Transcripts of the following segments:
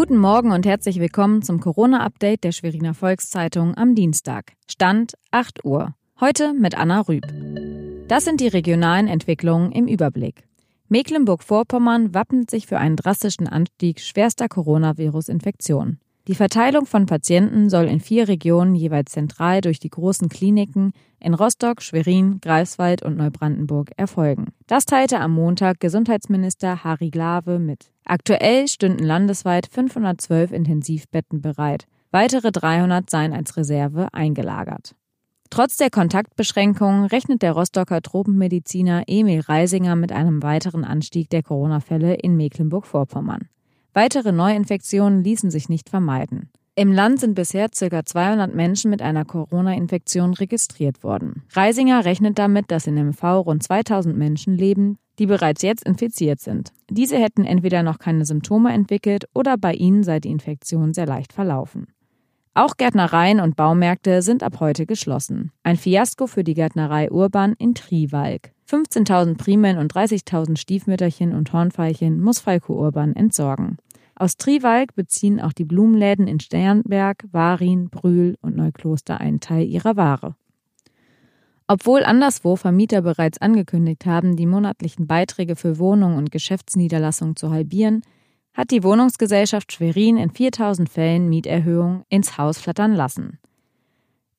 Guten Morgen und herzlich willkommen zum Corona-Update der Schweriner Volkszeitung am Dienstag. Stand 8 Uhr. Heute mit Anna Rüb. Das sind die regionalen Entwicklungen im Überblick. Mecklenburg-Vorpommern wappnet sich für einen drastischen Anstieg schwerster Coronavirus-Infektionen. Die Verteilung von Patienten soll in vier Regionen jeweils zentral durch die großen Kliniken in Rostock, Schwerin, Greifswald und Neubrandenburg erfolgen. Das teilte am Montag Gesundheitsminister Harry Glawe mit. Aktuell stünden landesweit 512 Intensivbetten bereit. Weitere 300 seien als Reserve eingelagert. Trotz der Kontaktbeschränkungen rechnet der Rostocker Tropenmediziner Emil Reisinger mit einem weiteren Anstieg der Corona-Fälle in Mecklenburg-Vorpommern. Weitere Neuinfektionen ließen sich nicht vermeiden. Im Land sind bisher ca. 200 Menschen mit einer Corona-Infektion registriert worden. Reisinger rechnet damit, dass in MV rund 2000 Menschen leben, die bereits jetzt infiziert sind. Diese hätten entweder noch keine Symptome entwickelt oder bei ihnen sei die Infektion sehr leicht verlaufen. Auch Gärtnereien und Baumärkte sind ab heute geschlossen. Ein Fiasko für die Gärtnerei Urban in Triwalk. 15.000 Primeln und 30.000 Stiefmütterchen und Hornfeilchen muss Falco Urban entsorgen. Aus Triwalk beziehen auch die Blumenläden in Sternberg, Warin, Brühl und Neukloster einen Teil ihrer Ware. Obwohl anderswo Vermieter bereits angekündigt haben, die monatlichen Beiträge für Wohnungen und Geschäftsniederlassungen zu halbieren, hat die Wohnungsgesellschaft Schwerin in 4000 Fällen Mieterhöhungen ins Haus flattern lassen.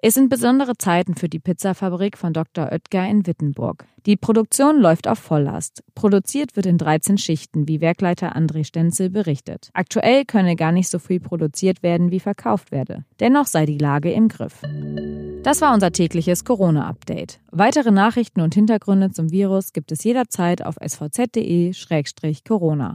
Es sind besondere Zeiten für die Pizzafabrik von Dr. Oetker in Wittenburg. Die Produktion läuft auf Volllast. Produziert wird in 13 Schichten, wie Werkleiter André Stenzel berichtet. Aktuell könne gar nicht so viel produziert werden, wie verkauft werde. Dennoch sei die Lage im Griff. Das war unser tägliches Corona-Update. Weitere Nachrichten und Hintergründe zum Virus gibt es jederzeit auf svz.de-corona.